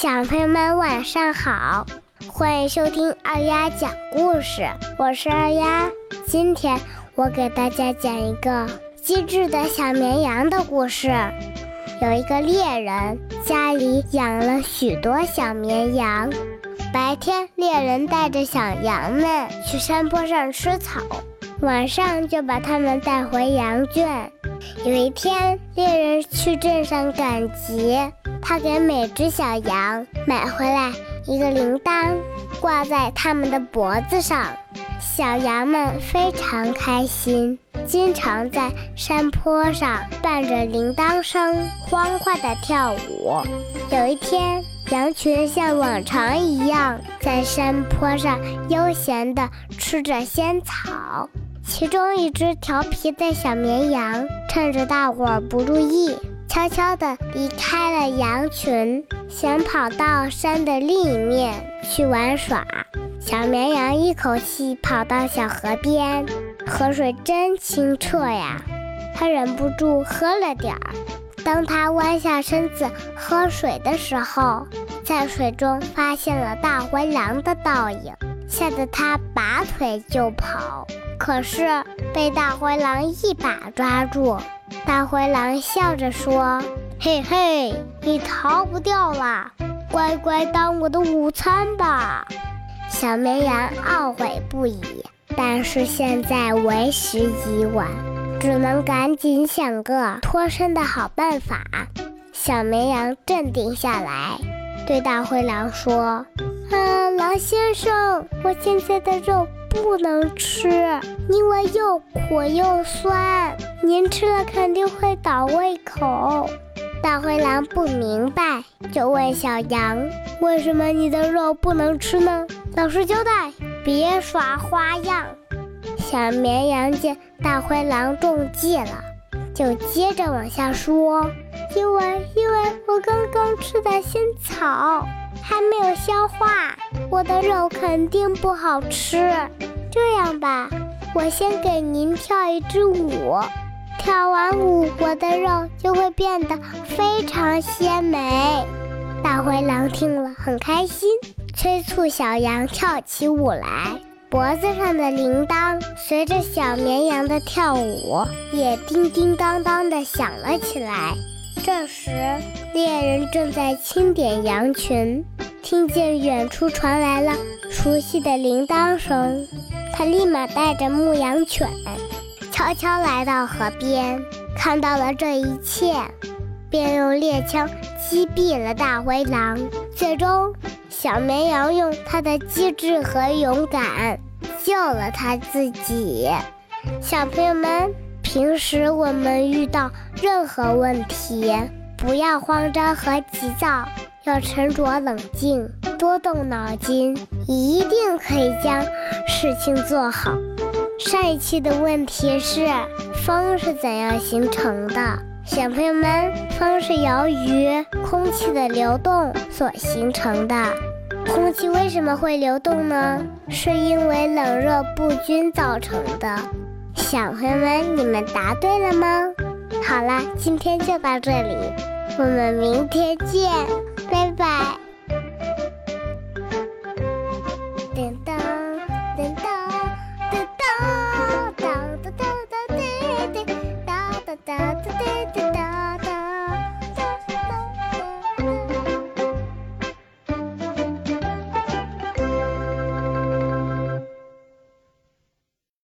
小朋友们晚上好，欢迎收听二丫讲故事，我是二丫。今天我给大家讲一个机智的小绵羊的故事。有一个猎人家里养了许多小绵羊，白天猎人带着小羊们去山坡上吃草，晚上就把它们带回羊圈。有一天，猎人去镇上赶集。他给每只小羊买回来一个铃铛，挂在它们的脖子上。小羊们非常开心，经常在山坡上伴着铃铛声欢快地跳舞。有一天，羊群像往常一样在山坡上悠闲地吃着仙草。其中一只调皮的小绵羊趁着大伙儿不注意。悄悄地离开了羊群，想跑到山的另一面去玩耍。小绵羊一口气跑到小河边，河水真清澈呀！它忍不住喝了点儿。当它弯下身子喝水的时候，在水中发现了大灰狼的倒影，吓得它拔腿就跑，可是被大灰狼一把抓住。大灰狼笑着说：“嘿嘿，你逃不掉啦，乖乖当我的午餐吧。”小绵羊懊悔不已，但是现在为时已晚，只能赶紧想个脱身的好办法。小绵羊镇定下来，对大灰狼说：“嗯，狼先生，我现在的肉。”不能吃，因为又苦又酸，您吃了肯定会倒胃口。大灰狼不明白，就问小羊：“为什么你的肉不能吃呢？”老实交代，别耍花样。小绵羊见大灰狼中计了，就接着往下说：“因为，因为我刚刚吃的仙草。”还没有消化，我的肉肯定不好吃。这样吧，我先给您跳一支舞，跳完舞，我的肉就会变得非常鲜美。大灰狼听了很开心，催促小羊跳起舞来。脖子上的铃铛随着小绵羊的跳舞，也叮叮当当的响了起来。这时，猎人正在清点羊群，听见远处传来了熟悉的铃铛声，他立马带着牧羊犬，悄悄来到河边，看到了这一切，便用猎枪击毙了大灰狼。最终，小绵羊用它的机智和勇敢救了他自己。小朋友们。平时我们遇到任何问题，不要慌张和急躁，要沉着冷静，多动脑筋，一定可以将事情做好。上一期的问题是风是怎样形成的？小朋友们，风是由于空气的流动所形成的。空气为什么会流动呢？是因为冷热不均造成的。小朋友们，你们答对了吗？好了，今天就到这里，我们明天见，